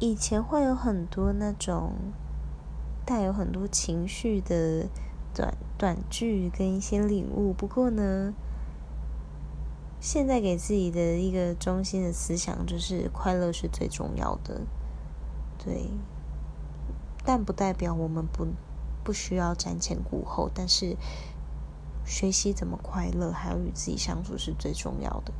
以前会有很多那种带有很多情绪的短短句跟一些领悟。不过呢现在给自己的一个中心的思想就是快乐是最重要的。对但不代表我们不不需要瞻前顾后但是学习怎么快乐还有与自己相处是最重要的。